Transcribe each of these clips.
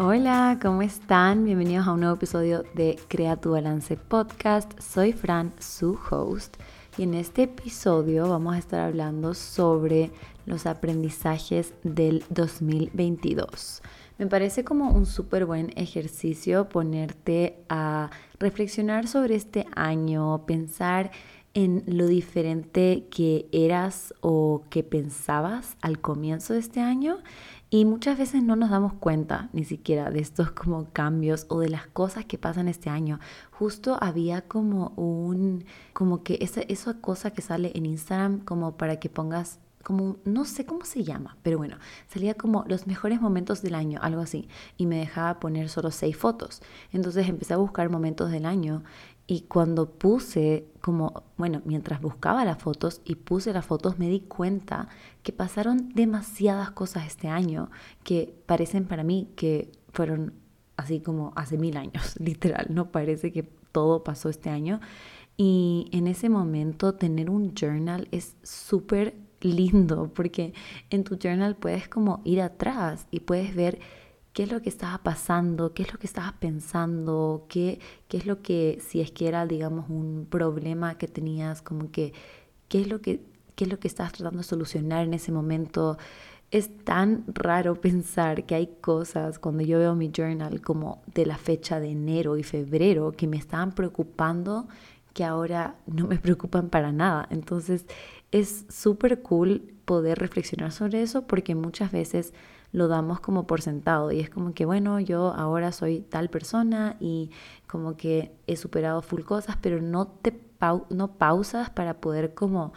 Hola, ¿cómo están? Bienvenidos a un nuevo episodio de Crea tu Balance Podcast. Soy Fran, su host, y en este episodio vamos a estar hablando sobre los aprendizajes del 2022. Me parece como un súper buen ejercicio ponerte a reflexionar sobre este año, pensar en lo diferente que eras o que pensabas al comienzo de este año y muchas veces no nos damos cuenta ni siquiera de estos como cambios o de las cosas que pasan este año. Justo había como un, como que esa, esa cosa que sale en Instagram como para que pongas como, no sé cómo se llama, pero bueno, salía como los mejores momentos del año, algo así, y me dejaba poner solo seis fotos. Entonces empecé a buscar momentos del año y cuando puse, como, bueno, mientras buscaba las fotos y puse las fotos, me di cuenta que pasaron demasiadas cosas este año que parecen para mí que fueron así como hace mil años, literal, no parece que todo pasó este año. Y en ese momento tener un journal es súper lindo porque en tu journal puedes como ir atrás y puedes ver qué es lo que estaba pasando, qué es lo que estabas pensando, qué, qué es lo que, si es que era, digamos, un problema que tenías, como que, qué es lo que, qué es lo que estabas tratando de solucionar en ese momento. Es tan raro pensar que hay cosas cuando yo veo mi journal como de la fecha de enero y febrero que me estaban preocupando que ahora no me preocupan para nada. Entonces es súper cool poder reflexionar sobre eso porque muchas veces lo damos como por sentado y es como que, bueno, yo ahora soy tal persona y como que he superado full cosas, pero no te no pausas para poder como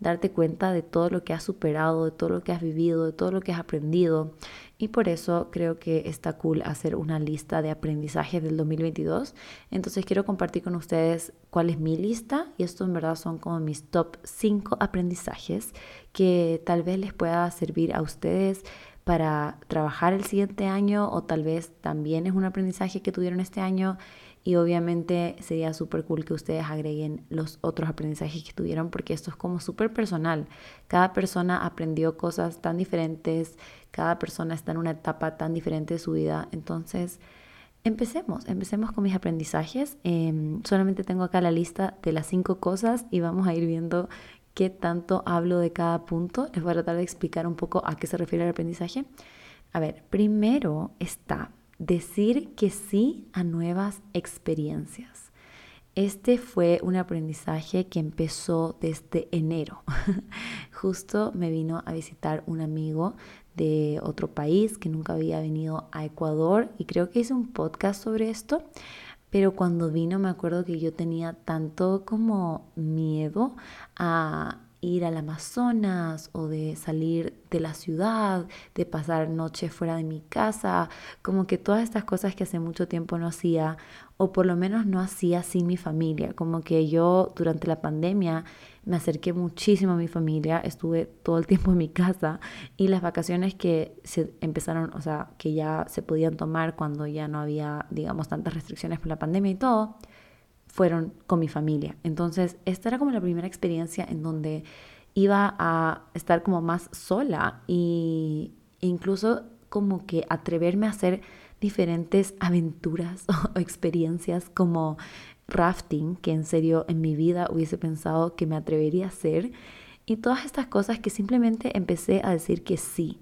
darte cuenta de todo lo que has superado, de todo lo que has vivido, de todo lo que has aprendido. Y por eso creo que está cool hacer una lista de aprendizajes del 2022. Entonces quiero compartir con ustedes cuál es mi lista y esto en verdad son como mis top 5 aprendizajes que tal vez les pueda servir a ustedes para trabajar el siguiente año o tal vez también es un aprendizaje que tuvieron este año y obviamente sería súper cool que ustedes agreguen los otros aprendizajes que tuvieron porque esto es como súper personal. Cada persona aprendió cosas tan diferentes, cada persona está en una etapa tan diferente de su vida. Entonces, empecemos, empecemos con mis aprendizajes. Em, solamente tengo acá la lista de las cinco cosas y vamos a ir viendo qué tanto hablo de cada punto. Les voy a tratar de explicar un poco a qué se refiere el aprendizaje. A ver, primero está decir que sí a nuevas experiencias. Este fue un aprendizaje que empezó desde enero. Justo me vino a visitar un amigo de otro país que nunca había venido a Ecuador y creo que hice un podcast sobre esto pero cuando vino me acuerdo que yo tenía tanto como miedo a ir al Amazonas o de salir de la ciudad, de pasar noche fuera de mi casa, como que todas estas cosas que hace mucho tiempo no hacía o por lo menos no hacía sin mi familia, como que yo durante la pandemia me acerqué muchísimo a mi familia, estuve todo el tiempo en mi casa y las vacaciones que se empezaron, o sea, que ya se podían tomar cuando ya no había, digamos, tantas restricciones por la pandemia y todo, fueron con mi familia. Entonces, esta era como la primera experiencia en donde iba a estar como más sola y incluso como que atreverme a hacer diferentes aventuras o experiencias como rafting, que en serio en mi vida hubiese pensado que me atrevería a hacer, y todas estas cosas que simplemente empecé a decir que sí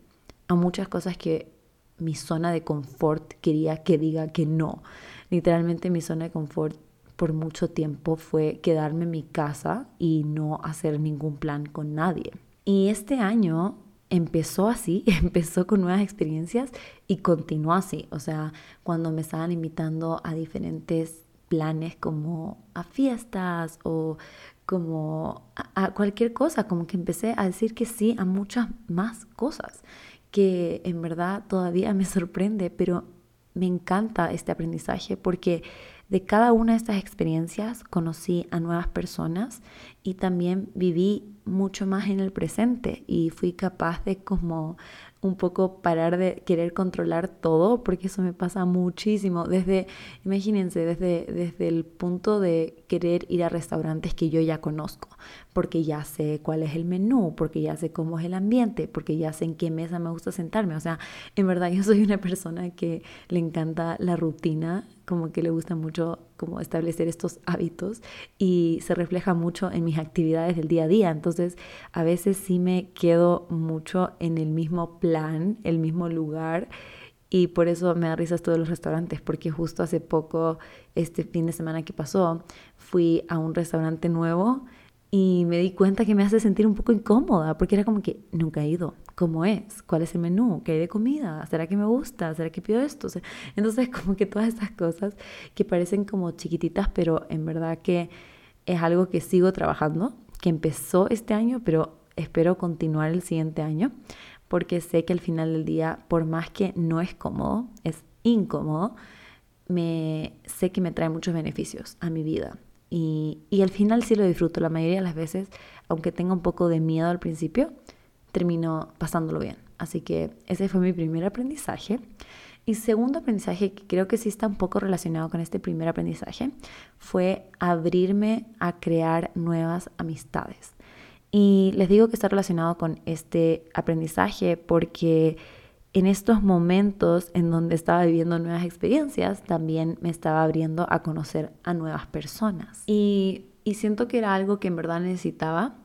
a muchas cosas que mi zona de confort quería que diga que no. Literalmente mi zona de confort por mucho tiempo fue quedarme en mi casa y no hacer ningún plan con nadie. Y este año empezó así, empezó con nuevas experiencias y continuó así. O sea, cuando me estaban invitando a diferentes planes como a fiestas o como a, cualquier cosa, como que empecé a decir que sí a muchas más cosas, que en verdad todavía me sorprende, pero me encanta este aprendizaje porque de cada una de estas experiencias conocí a nuevas personas y también viví mucho más en el presente y fui capaz de como un poco parar de querer controlar todo, porque eso me pasa muchísimo. Desde, imagínense, desde, desde el punto de querer ir a restaurantes que yo ya conozco, porque ya sé cuál es el menú, porque ya sé cómo es el ambiente, porque ya sé en qué mesa me gusta sentarme. O sea, en verdad yo soy una persona que le encanta la rutina, como que le gusta mucho como establecer estos hábitos y se refleja mucho en mis actividades del día a día. Entonces, a veces sí me quedo mucho en el mismo plan, el mismo lugar. Y por eso me da risas todos los restaurantes, porque justo hace poco, este fin de semana que pasó, fui a un restaurante nuevo y me di cuenta que me hace sentir un poco incómoda, porque era como que nunca he ido. ¿Cómo es? ¿Cuál es el menú? ¿Qué hay de comida? ¿Será que me gusta? ¿Será que pido esto? Entonces, como que todas estas cosas que parecen como chiquititas, pero en verdad que es algo que sigo trabajando, que empezó este año, pero espero continuar el siguiente año, porque sé que al final del día, por más que no es cómodo, es incómodo, me sé que me trae muchos beneficios a mi vida y, al final sí lo disfruto. La mayoría de las veces, aunque tenga un poco de miedo al principio, termino pasándolo bien. Así que ese fue mi primer aprendizaje. Y segundo aprendizaje, que creo que sí está un poco relacionado con este primer aprendizaje, fue abrirme a crear nuevas amistades. Y les digo que está relacionado con este aprendizaje porque en estos momentos en donde estaba viviendo nuevas experiencias, también me estaba abriendo a conocer a nuevas personas. Y, siento que era algo que en verdad necesitaba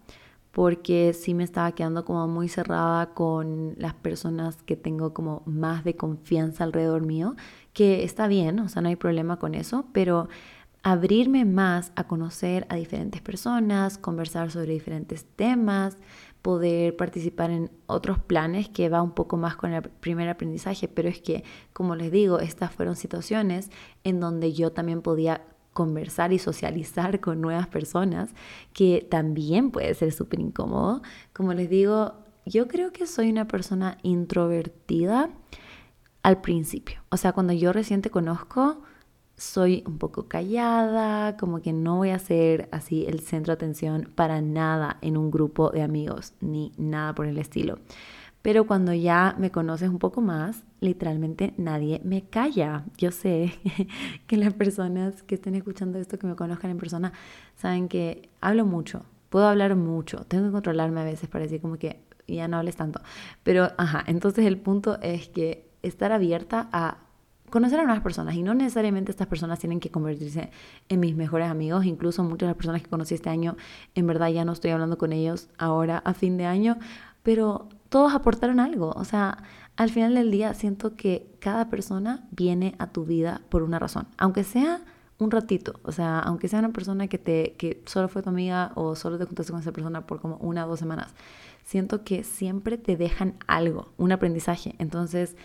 porque sí me estaba quedando como muy cerrada con las personas que tengo como más de confianza alrededor mío, que está bien, o sea, no hay problema con eso, pero abrirme más a conocer a diferentes personas, conversar sobre diferentes temas, poder participar en otros planes que va un poco más con el primer aprendizaje, pero es que, como les digo, estas fueron situaciones en donde yo también podía conversar y socializar con nuevas personas, que también puede ser súper incómodo. Como les digo, yo creo que soy una persona introvertida al principio. O sea, cuando yo recién te conozco, soy un poco callada, como que no voy a ser así el centro de atención para nada en un grupo de amigos, ni nada por el estilo. Pero cuando ya me conoces un poco más, literalmente nadie me calla. Yo sé que las personas que estén escuchando esto, que me conozcan en persona, saben que hablo mucho, puedo hablar mucho, tengo que controlarme a veces para decir como que ya no hables tanto. Pero, ajá, entonces el punto es que estar abierta a conocer a nuevas personas y no necesariamente estas personas tienen que convertirse en mis mejores amigos, incluso muchas de las personas que conocí este año, en verdad ya no estoy hablando con ellos ahora a fin de año, pero todos aportaron algo, o sea, al final del día siento que cada persona viene a tu vida por una razón, aunque sea un ratito, o sea, aunque sea una persona que te que solo fue tu amiga o solo te juntaste con esa persona por como una o dos semanas, siento que siempre te dejan algo, un aprendizaje. Entonces,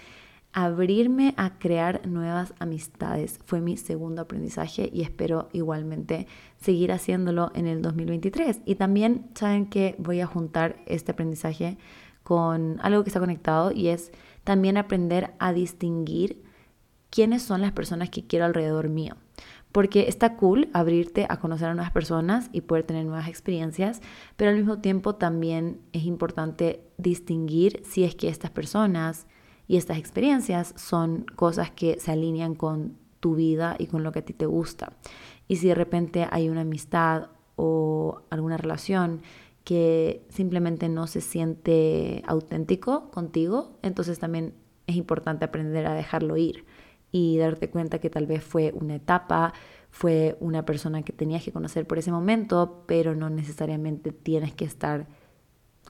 abrirme a crear nuevas amistades fue mi segundo aprendizaje y espero igualmente seguir haciéndolo en el 2023. Y también saben que voy a juntar este aprendizaje con algo que está conectado y es también aprender a distinguir quiénes son las personas que quiero alrededor mío. Porque está cool abrirte a conocer a nuevas personas y poder tener nuevas experiencias, pero al mismo tiempo también es importante distinguir si es que estas personas y estas experiencias son cosas que se alinean con tu vida y con lo que a ti te gusta. Y si de repente hay una amistad o alguna relación que simplemente no se siente auténtico contigo, entonces también es importante aprender a dejarlo ir y darte cuenta que tal vez fue una etapa, fue una persona que tenías que conocer por ese momento, pero no necesariamente tienes que estar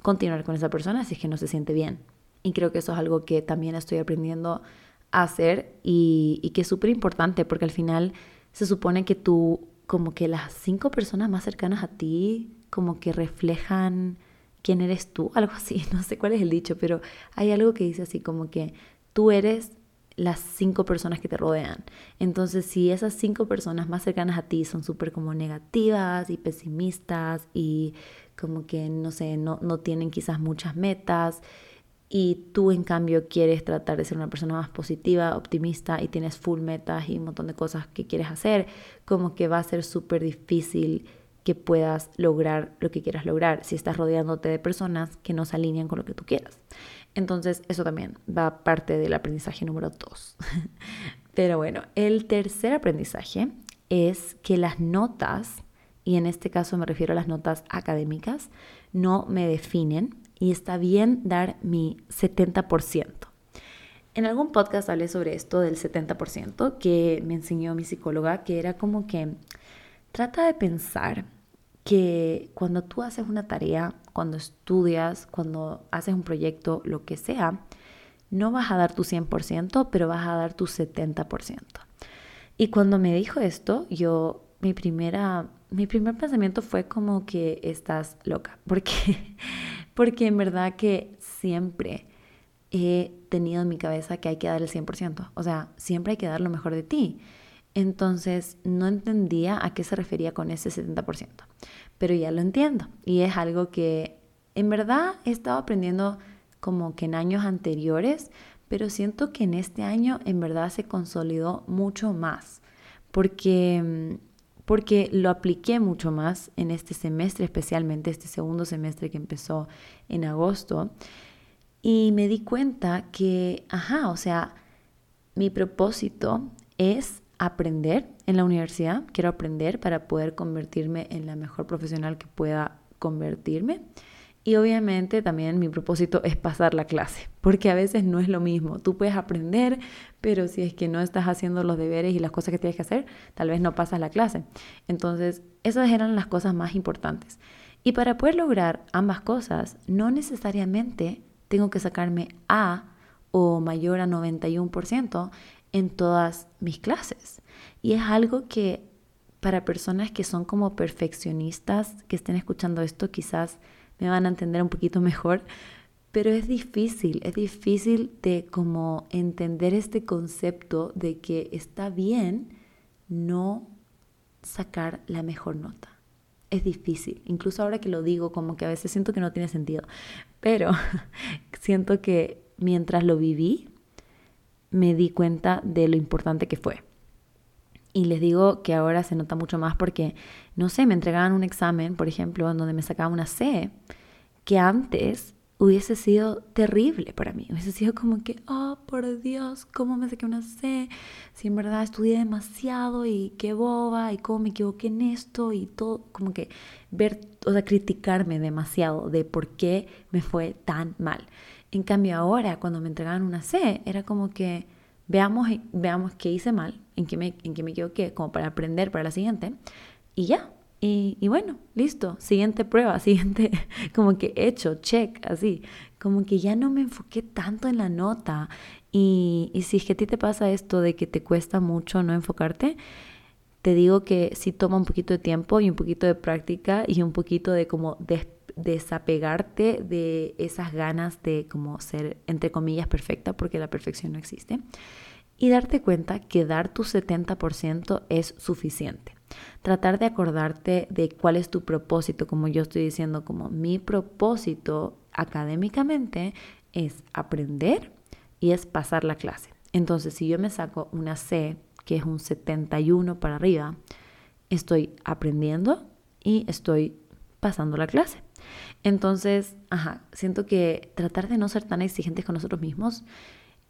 continuar con esa persona si es que no se siente bien. Y creo que eso es algo que también estoy aprendiendo a hacer y, que es súper importante porque al final se supone que tú, como que las cinco personas más cercanas a ti, como que reflejan quién eres tú, algo así, no sé cuál es el dicho, pero hay algo que dice así como que tú eres las cinco personas que te rodean. Entonces, si esas cinco personas más cercanas a ti son súper como negativas y pesimistas y como que, no sé, no, no tienen quizás muchas metas, y tú en cambio quieres tratar de ser una persona más positiva, optimista y tienes full metas y un montón de cosas que quieres hacer, como que va a ser súper difícil que puedas lograr lo que quieras lograr si estás rodeándote de personas que no se alinean con lo que tú quieras. Entonces, eso también va parte del aprendizaje número dos. Pero bueno, el tercer aprendizaje es que las notas, y en este caso me refiero a las notas académicas, no me definen y está bien dar mi 70%. En algún podcast hablé sobre esto del 70% que me enseñó mi psicóloga, que era como que trata de pensar que cuando tú haces una tarea, cuando estudias, cuando haces un proyecto, lo que sea, no vas a dar tu 100%, pero vas a dar tu 70%. Y cuando me dijo esto, yo, mi primera, mi primer pensamiento fue como que estás loca, porque, porque en verdad que siempre he tenido en mi cabeza que hay que dar el 100%, o sea, siempre hay que dar lo mejor de ti. Entonces no entendía a qué se refería con ese 70%, pero ya lo entiendo y es algo que en verdad he estado aprendiendo como que en años anteriores, pero siento que en este año en verdad se consolidó mucho más, porque, porque lo apliqué mucho más en este semestre, especialmente este segundo semestre que empezó en agosto, y me di cuenta que, ajá, o sea, mi propósito es aprender en la universidad, quiero aprender para poder convertirme en la mejor profesional que pueda convertirme. Y obviamente también mi propósito es pasar la clase, porque a veces no es lo mismo. Tú puedes aprender, pero si es que no estás haciendo los deberes y las cosas que tienes que hacer, tal vez no pasas la clase. Entonces, esas eran las cosas más importantes. Y para poder lograr ambas cosas, no necesariamente tengo que sacarme A o mayor a 91% en todas mis clases. Y es algo que para personas que son como perfeccionistas, que estén escuchando esto, quizás me van a entender un poquito mejor, pero es difícil, es difícil de como entender este concepto de que está bien no sacar la mejor nota. Es difícil, incluso ahora que lo digo como que a veces siento que no tiene sentido, pero siento que mientras lo viví, me di cuenta de lo importante que fue. Y les digo que ahora se nota mucho más porque, no sé, me entregaban un examen, por ejemplo, en donde me sacaban una C, que antes hubiese sido terrible para mí. Hubiese sido como que, oh, por Dios, ¿cómo me saqué una C? Si en verdad estudié demasiado y qué boba y cómo me equivoqué en esto y todo, como que ver, o sea, criticarme demasiado de por qué me fue tan mal. En cambio ahora, cuando me entregaban una C, era como que veamos, veamos qué hice mal, en qué, me, en qué me equivoqué, como para aprender para la siguiente, y ya. Y, y bueno, listo, siguiente prueba, siguiente, como que hecho, check, así. Como que ya no me enfoqué tanto en la nota. Y, y si es que a ti te pasa esto de que te cuesta mucho no enfocarte, te digo que sí toma un poquito de tiempo y un poquito de práctica y un poquito de como desapegarte de esas ganas de como ser, entre comillas, perfecta, porque la perfección no existe, y darte cuenta que dar tu 70% es suficiente. Tratar de acordarte de cuál es tu propósito, como yo estoy diciendo, como mi propósito académicamente es aprender y es pasar la clase. Entonces, si yo me saco una C que es un 71 para arriba, estoy aprendiendo y estoy pasando la clase. Entonces, ajá, siento que tratar de no ser tan exigentes con nosotros mismos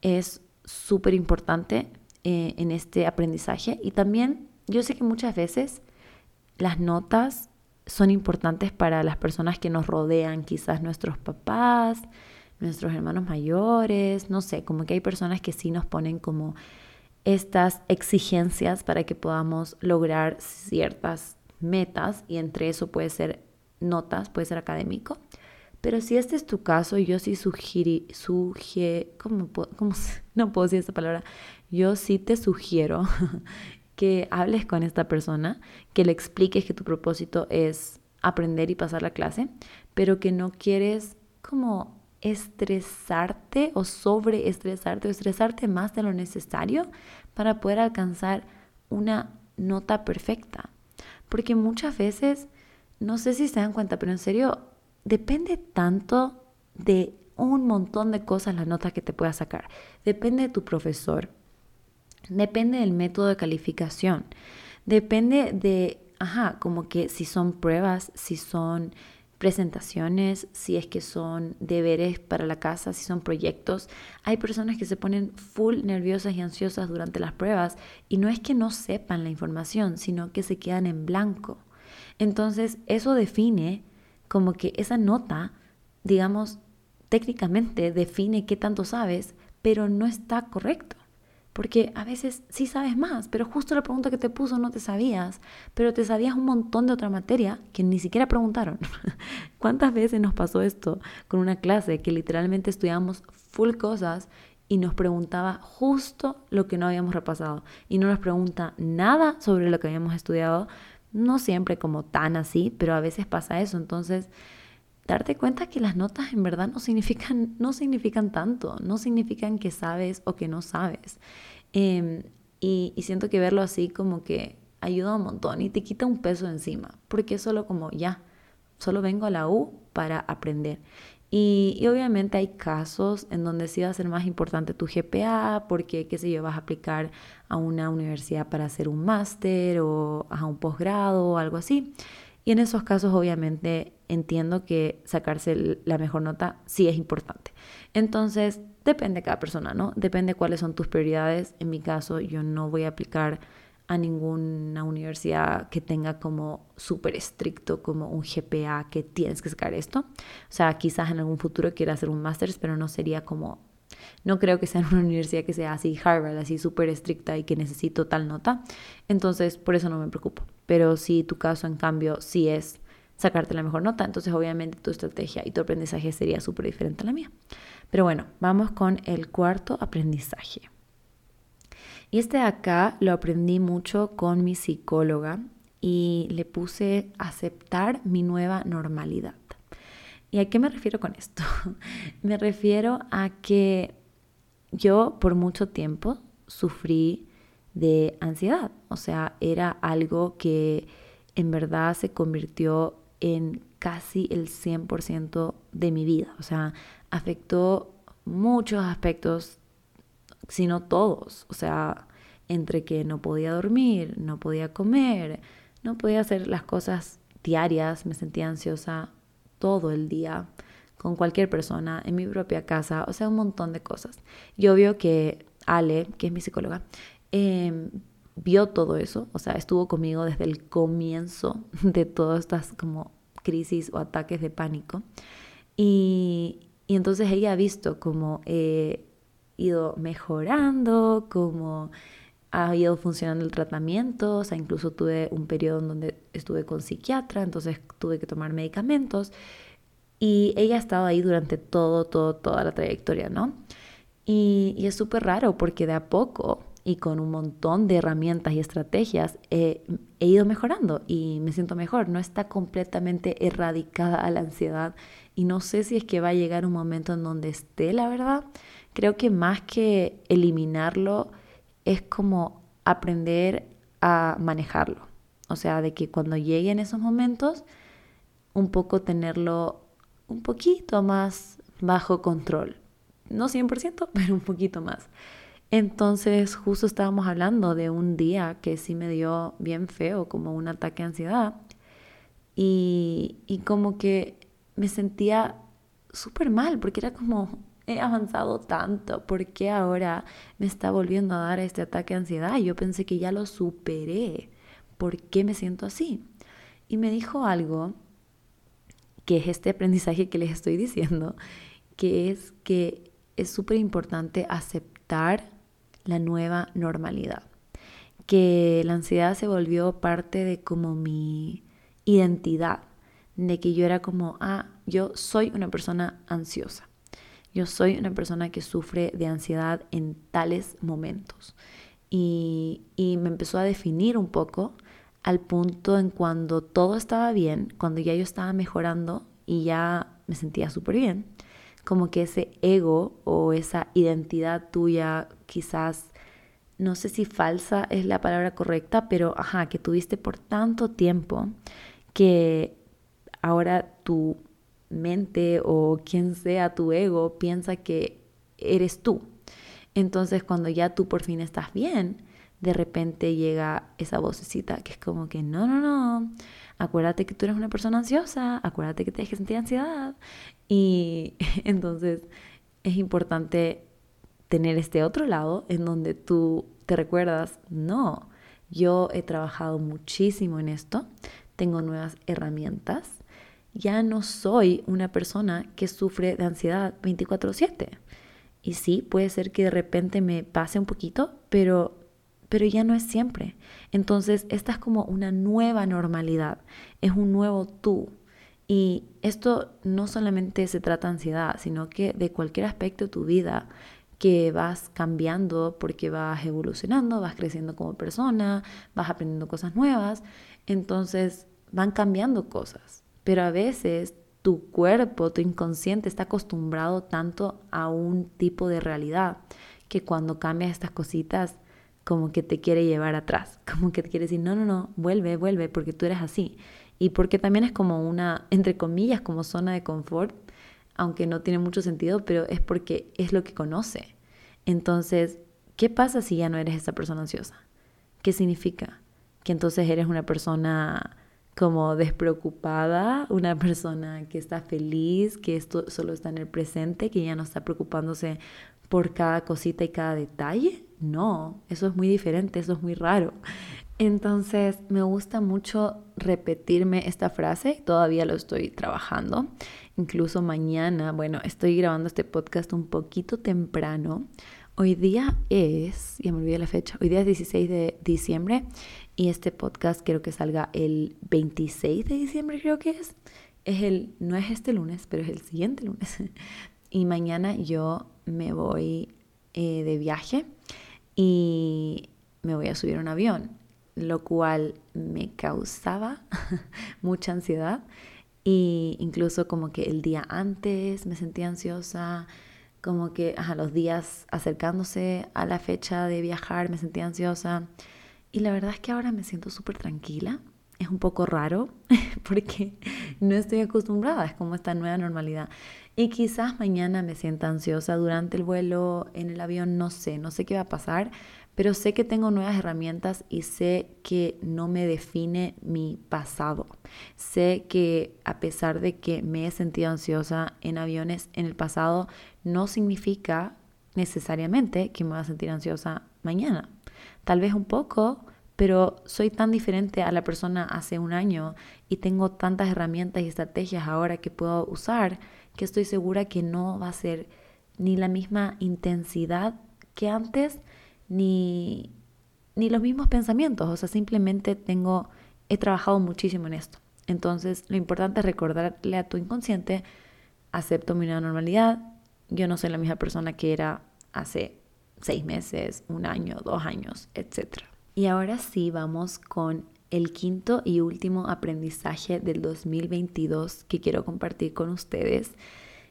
es súper importante eh, en este aprendizaje. Y también yo sé que muchas veces las notas son importantes para las personas que nos rodean, quizás nuestros papás, nuestros hermanos mayores, no sé, como que hay personas que sí nos ponen como estas exigencias para que podamos lograr ciertas metas y entre eso puede ser notas, puede ser académico. Pero si este es tu caso, yo sí sugiero, ¿cómo, cómo, no puedo decir esta palabra? Yo sí te sugiero que hables con esta persona, que le expliques que tu propósito es aprender y pasar la clase, pero que no quieres como estresarte o sobreestresarte o estresarte más de lo necesario para poder alcanzar una nota perfecta. Porque muchas veces, no sé si se dan cuenta, pero en serio, depende tanto de un montón de cosas la nota que te puedas sacar. Depende de tu profesor, depende del método de calificación, depende de ajá, como que si son pruebas, si son presentaciones, si es que son deberes para la casa, si son proyectos. Hay personas que se ponen full nerviosas y ansiosas durante las pruebas y no es que no sepan la información, sino que se quedan en blanco. Entonces, eso define como que esa nota, digamos, técnicamente define qué tanto sabes, pero no está correcto. Porque a veces sí sabes más, pero justo la pregunta que te puso no te sabías, pero te sabías un montón de otra materia que ni siquiera preguntaron. ¿Cuántas veces nos pasó esto con una clase que literalmente estudiamos full cosas y nos preguntaba justo lo que no habíamos repasado y no nos pregunta nada sobre lo que habíamos estudiado? No siempre como tan así, pero a veces pasa eso. Entonces, darte cuenta que las notas en verdad no significan, no significan tanto, no significan que sabes o que no sabes. Em, y, siento que verlo así como que ayuda un montón y te quita un peso encima, porque es solo como ya, solo vengo a la U para aprender. Y, obviamente hay casos en donde sí va a ser más importante tu GPA, porque, qué sé yo, vas a aplicar a una universidad para hacer un máster o a un posgrado o algo así. Y en esos casos obviamente entiendo que sacarse la mejor nota sí es importante. Entonces, depende de cada persona, ¿no? Depende cuáles son tus prioridades. En mi caso, yo no voy a aplicar a ninguna universidad que tenga como súper estricto como un GPA que tienes que sacar esto. O sea, quizás en algún futuro quiera hacer un máster, pero no sería como no creo que sea en una universidad que sea así Harvard, así súper estricta y que necesito tal nota. Entonces, por eso no me preocupo. Pero si tu caso, en cambio, sí es sacarte la mejor nota, entonces obviamente tu estrategia y tu aprendizaje sería súper diferente a la mía. Pero bueno, vamos con el cuarto aprendizaje. Y este acá lo aprendí mucho con mi psicóloga y le puse aceptar mi nueva normalidad. ¿Y a qué me refiero con esto? me refiero a que yo por mucho tiempo sufrí de ansiedad, o sea, era algo que en verdad se convirtió en casi el 100% de mi vida, o sea, afectó muchos aspectos, si no todos, o sea, entre que no podía dormir, no podía comer, no podía hacer las cosas diarias, me sentía ansiosa todo el día con cualquier persona, en mi propia casa, o sea, un montón de cosas. Y obvio que Ale, que es mi psicóloga, em, vio todo eso, o sea, estuvo conmigo desde el comienzo de todas estas como crisis o ataques de pánico. Y, y entonces ella ha visto cómo he ido mejorando, cómo ha ido funcionando el tratamiento, o sea, incluso tuve un periodo en donde estuve con psiquiatra, entonces tuve que tomar medicamentos y ella ha estado ahí durante todo, todo, toda la trayectoria, ¿no? Y, es súper raro porque de a poco y con un montón de herramientas y estrategias he ido mejorando y me siento mejor. No está completamente erradicada a la ansiedad y no sé si es que va a llegar un momento en donde esté, la verdad. Creo que más que eliminarlo, es como aprender a manejarlo. O sea, de que cuando lleguen esos momentos, un poco tenerlo un poquito más bajo control. No 100%, pero un poquito más. Entonces, justo estábamos hablando de un día que sí me dio bien feo, como un ataque de ansiedad. Y, y como que me sentía súper mal, porque era como, he avanzado tanto, ¿por qué ahora me está volviendo a dar este ataque de ansiedad? Yo pensé que ya lo superé, ¿por qué me siento así? Y me dijo algo, que es este aprendizaje que les estoy diciendo, que es que es súper importante aceptar la nueva normalidad, que la ansiedad se volvió parte de como mi identidad, de que yo era como, ah, yo soy una persona ansiosa yo soy una persona que sufre de ansiedad en tales momentos. Y, me empezó a definir un poco al punto en cuando todo estaba bien, cuando ya yo estaba mejorando y ya me sentía súper bien, como que ese ego o esa identidad tuya quizás, no sé si falsa es la palabra correcta, pero ajá, que tuviste por tanto tiempo que ahora tu mente o quien sea tu ego piensa que eres tú. Entonces cuando ya tú por fin estás bien, de repente llega esa vocecita que es como que no, no, no, acuérdate que tú eres una persona ansiosa, acuérdate que te dejes sentir ansiedad. Y entonces es importante tener este otro lado en donde tú te recuerdas, no, yo he trabajado muchísimo en esto, tengo nuevas herramientas, ya no soy una persona que sufre de ansiedad 24/7. Y sí, puede ser que de repente me pase un poquito, pero, pero ya no es siempre. Entonces, esta es como una nueva normalidad, es un nuevo tú. Y esto no solamente se trata de ansiedad, sino que de cualquier aspecto de tu vida que vas cambiando porque vas evolucionando, vas creciendo como persona, vas aprendiendo cosas nuevas, entonces van cambiando cosas. Pero a veces tu cuerpo, tu inconsciente está acostumbrado tanto a un tipo de realidad que cuando cambias estas cositas como que te quiere llevar atrás, como que te quiere decir, no, no, no, vuelve, vuelve, porque tú eres así. Y porque también es como una, entre comillas, como zona de confort, aunque no tiene mucho sentido, pero es porque es lo que conoce. Entonces, ¿qué pasa si ya no eres esa persona ansiosa? ¿Qué significa? Que entonces eres una persona como despreocupada, una persona que está feliz, que esto solo está en el presente, que ya no está preocupándose por cada cosita y cada detalle. No, eso es muy diferente, eso es muy raro. Entonces me gusta mucho repetirme esta frase, todavía lo estoy trabajando. Incluso mañana, bueno, estoy grabando este podcast un poquito temprano. Hoy día es, ya me olvidé la fecha, hoy día es 16 de diciembre y este podcast quiero que salga el 26 de diciembre, creo que es. Es el, no es este lunes, pero es el siguiente lunes. y mañana yo me voy eh, de viaje y me voy a subir a un avión, lo cual me causaba mucha ansiedad. Y incluso como que el día antes me sentía ansiosa, como que a los días acercándose a la fecha de viajar me sentía ansiosa. Y la verdad es que ahora me siento súper tranquila. Es un poco raro porque no estoy acostumbrada, es como esta nueva normalidad. Y quizás mañana me sienta ansiosa durante el vuelo, en el avión, no sé, no sé qué va a pasar, pero sé que tengo nuevas herramientas y sé que no me define mi pasado. Sé que a pesar de que me he sentido ansiosa en aviones en el pasado, no significa necesariamente que me voy a sentir ansiosa mañana. Tal vez un poco, pero soy tan diferente a la persona hace un año y tengo tantas herramientas y estrategias ahora que puedo usar que estoy segura que no va a ser ni la misma intensidad que antes, ni, ni los mismos pensamientos. O sea, simplemente tengo, he trabajado muchísimo en esto. Entonces, lo importante es recordarle a tu inconsciente, acepto mi nueva normalidad, yo no soy la misma persona que era hace seis meses, un año, dos años, etc. Y ahora sí vamos con el quinto y último aprendizaje del 2022 que quiero compartir con ustedes.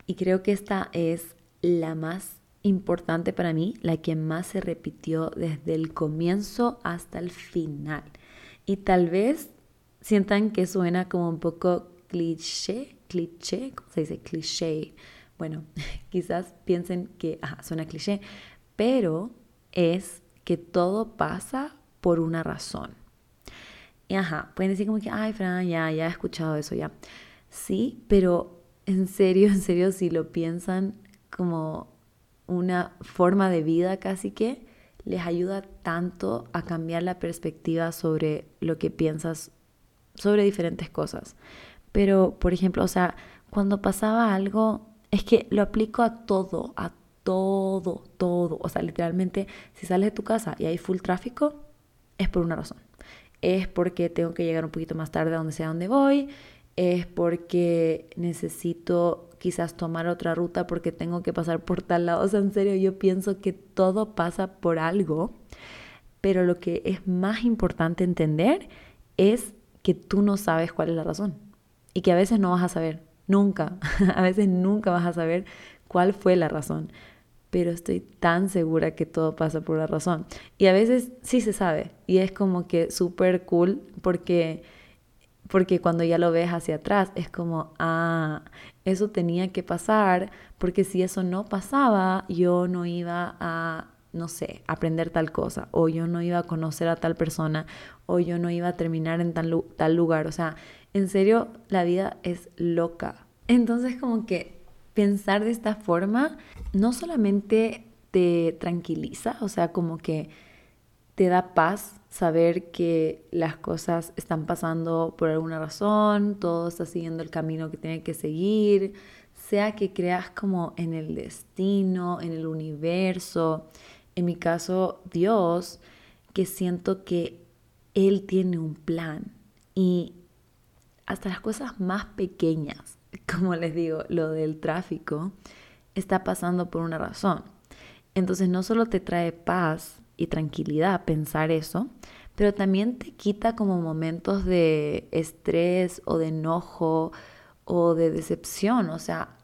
Y creo que esta es la más importante para mí, la que más se repitió desde el comienzo hasta el final. Y tal vez sientan que suena como un poco cliché, cliché, ¿cómo se dice? Cliché. Bueno, quizás piensen que suena cliché, pero es que todo pasa por una razón. Y ajá, pueden decir como que, ay, Fran, ya, ya he escuchado eso ya. Sí, pero en serio, en serio, si lo piensan como una forma de vida casi que, les ayuda tanto a cambiar la perspectiva sobre lo que piensas sobre diferentes cosas. Pero, por ejemplo, o sea, cuando pasaba algo, es que lo aplico a todo, a todo, todo. O sea, literalmente, si sales de tu casa y hay full tráfico, es por una razón. Es porque tengo que llegar un poquito más tarde a donde sea donde voy. Es porque necesito quizás tomar otra ruta porque tengo que pasar por tal lado. O sea, en serio, yo pienso que todo pasa por algo. Pero lo que es más importante entender es que tú no sabes cuál es la razón. Y que a veces no vas a saber. Nunca. a veces nunca vas a saber cuál fue la razón pero estoy tan segura que todo pasa por una razón. Y a veces sí se sabe y es como que súper cool porque, porque cuando ya lo ves hacia atrás es como, ah, eso tenía que pasar porque si eso no pasaba yo no iba a no sé, aprender tal cosa, o yo no iba a conocer a tal persona, o yo no iba a terminar en tal, tal lugar. O sea, en serio, la vida es loca. Entonces como que pensar de esta forma no solamente te tranquiliza, o sea, como que te da paz saber que las cosas están pasando por alguna razón, todo está siguiendo el camino que tiene que seguir, sea que creas como en el destino, en el universo, en mi caso Dios, que siento que Él tiene un plan y hasta las cosas más pequeñas, como les digo, lo del tráfico, está pasando por una razón. Entonces no solo te trae paz y tranquilidad pensar eso, pero también te quita como momentos de estrés o de enojo o de decepción. O sea,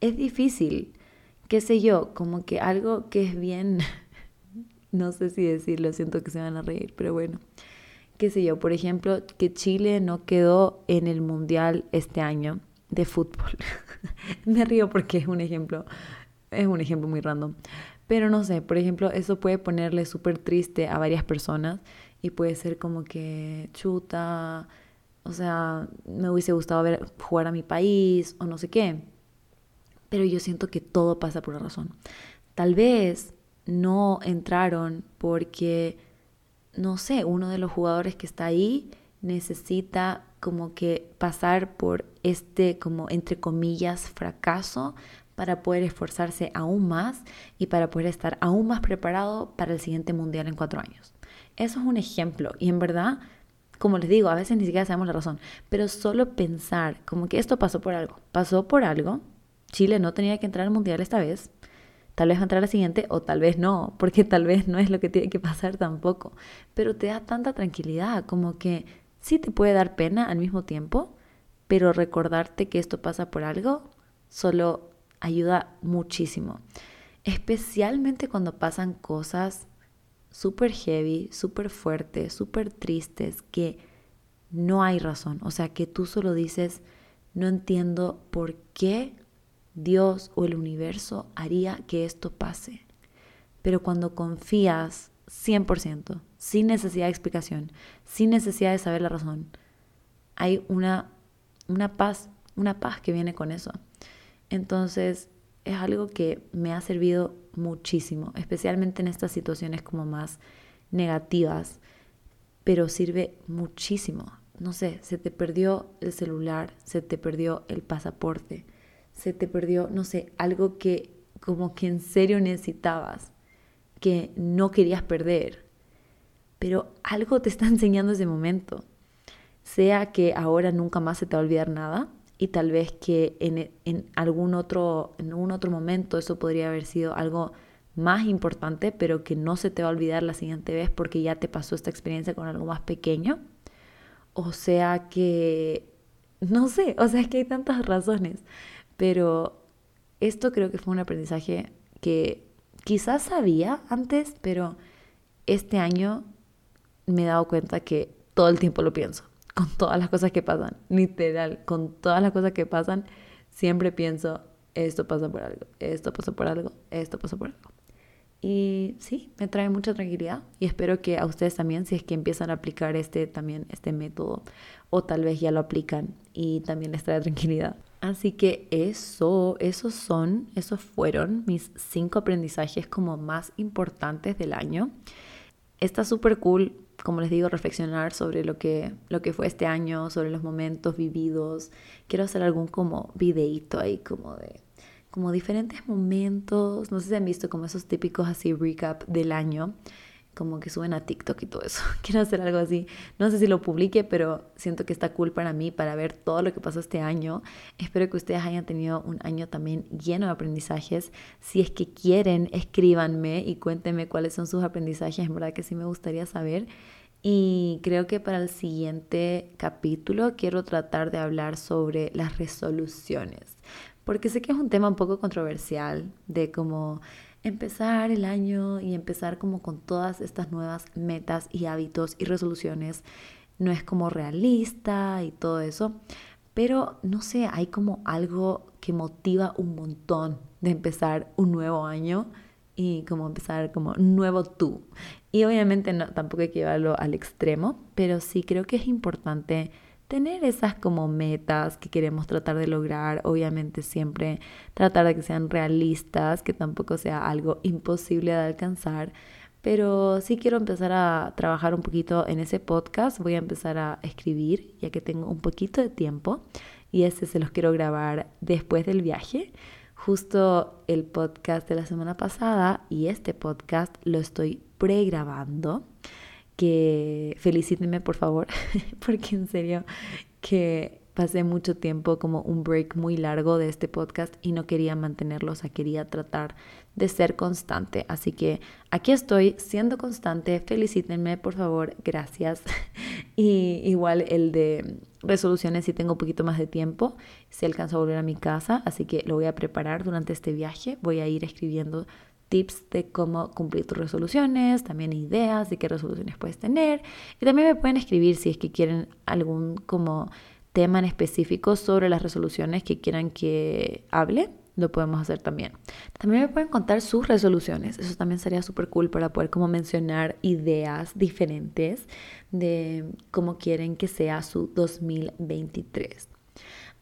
es difícil, qué sé yo, como que algo que es bien, no sé si decirlo, siento que se van a reír, pero bueno, qué sé yo, por ejemplo, que Chile no quedó en el Mundial este año de fútbol. Me río porque es un ejemplo, es un ejemplo muy random. Pero no sé, por ejemplo, eso puede ponerle súper triste a varias personas y puede ser como que chuta, o sea, me hubiese gustado ver jugar a mi país o no sé qué. Pero yo siento que todo pasa por una razón. Tal vez no entraron porque, no sé, uno de los jugadores que está ahí necesita como que pasar por este, como entre comillas, fracaso para poder esforzarse aún más y para poder estar aún más preparado para el siguiente mundial en cuatro años. Eso es un ejemplo y en verdad, como les digo, a veces ni siquiera sabemos la razón, pero solo pensar como que esto pasó por algo, pasó por algo, Chile no tenía que entrar al mundial esta vez, tal vez va a entrar la siguiente o tal vez no, porque tal vez no es lo que tiene que pasar tampoco, pero te da tanta tranquilidad como que sí te puede dar pena al mismo tiempo, pero recordarte que esto pasa por algo solo ayuda muchísimo. Especialmente cuando pasan cosas súper heavy, súper fuertes, súper tristes, que no hay razón. O sea, que tú solo dices, no entiendo por qué Dios o el universo haría que esto pase. Pero cuando confías 100%, sin necesidad de explicación, sin necesidad de saber la razón, hay una, una paz, una paz que viene con eso. Entonces, es algo que me ha servido muchísimo, especialmente en estas situaciones como más negativas, pero sirve muchísimo. No sé, se te perdió el celular, se te perdió el pasaporte, se te perdió, no sé, algo que como que en serio necesitabas, que no querías perder, pero algo te está enseñando ese momento. Sea que ahora nunca más se te va a olvidar nada, y tal vez que en, algún otro, en algún otro momento eso podría haber sido algo más importante, pero que no se te va a olvidar la siguiente vez porque ya te pasó esta experiencia con algo más pequeño. O sea que, no sé, o sea, es que hay tantas razones, pero esto creo que fue un aprendizaje que quizás sabía antes, pero este año me he dado cuenta que todo el tiempo lo pienso con todas las cosas que pasan, literal, con todas las cosas que pasan, siempre pienso, esto pasa por algo, esto pasa por algo, esto pasa por algo. Y sí, me trae mucha tranquilidad y espero que a ustedes también, si es que empiezan a aplicar este también este método o tal vez ya lo aplican y también les trae tranquilidad. Así que eso, esos son, esos fueron mis cinco aprendizajes como más importantes del año. Está súper cool como les digo, reflexionar sobre lo que, lo que fue este año, sobre los momentos vividos. Quiero hacer algún como videíto ahí como de como diferentes momentos, no sé si han visto como esos típicos así recap del año, como que suben a TikTok y todo eso. Quiero hacer algo así. No sé si lo publique, pero siento que está cool para mí para ver todo lo que pasó este año. Espero que ustedes hayan tenido un año también lleno de aprendizajes. Si es que quieren, escríbanme y cuéntenme cuáles son sus aprendizajes. En verdad que sí me gustaría saber. Y creo que para el siguiente capítulo quiero tratar de hablar sobre las resoluciones, porque sé que es un tema un poco controversial de cómo empezar el año y empezar como con todas estas nuevas metas y hábitos y resoluciones no es como realista y todo eso, pero no sé, hay como algo que motiva un montón de empezar un nuevo año y como empezar como nuevo tú. Y obviamente no, tampoco hay que llevarlo al extremo, pero sí creo que es importante tener esas como metas que queremos tratar de lograr, obviamente siempre tratar de que sean realistas, que tampoco sea algo imposible de alcanzar, pero sí quiero empezar a trabajar un poquito en ese podcast, voy a empezar a escribir ya que tengo un poquito de tiempo y ese se los quiero grabar después del viaje. Justo el podcast de la semana pasada y este podcast lo estoy pregrabando que felicítenme por favor, porque en serio que pasé mucho tiempo como un break muy largo de este podcast y no quería mantenerlo, o sea, quería tratar de ser constante. Así que aquí estoy siendo constante, felicítenme por favor, gracias. y igual el de resoluciones si tengo un poquito más de tiempo, si alcanzo a volver a mi casa, así que lo voy a preparar durante este viaje, voy a ir escribiendo tips de cómo cumplir tus resoluciones, también ideas de qué resoluciones puedes tener. Y también me pueden escribir si es que quieren algún como tema en específico sobre las resoluciones que quieran que hable. Lo podemos hacer también. También me pueden contar sus resoluciones. Eso también sería súper cool para poder como mencionar ideas diferentes de cómo quieren que sea su 2023.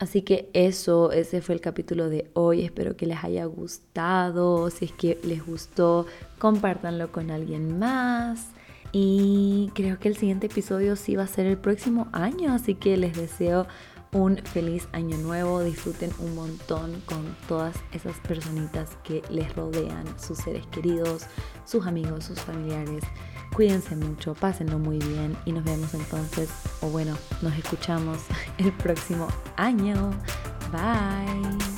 Así que eso, ese fue el capítulo de hoy. Espero que les haya gustado. Si es que les gustó, compártanlo con alguien más. Y creo que el siguiente episodio sí va a ser el próximo año. Así que les deseo un feliz año nuevo. Disfruten un montón con todas esas personitas que les rodean, sus seres queridos, sus amigos, sus familiares. Cuídense mucho, pásenlo muy bien y nos vemos entonces, o bueno, nos escuchamos el próximo año. Bye.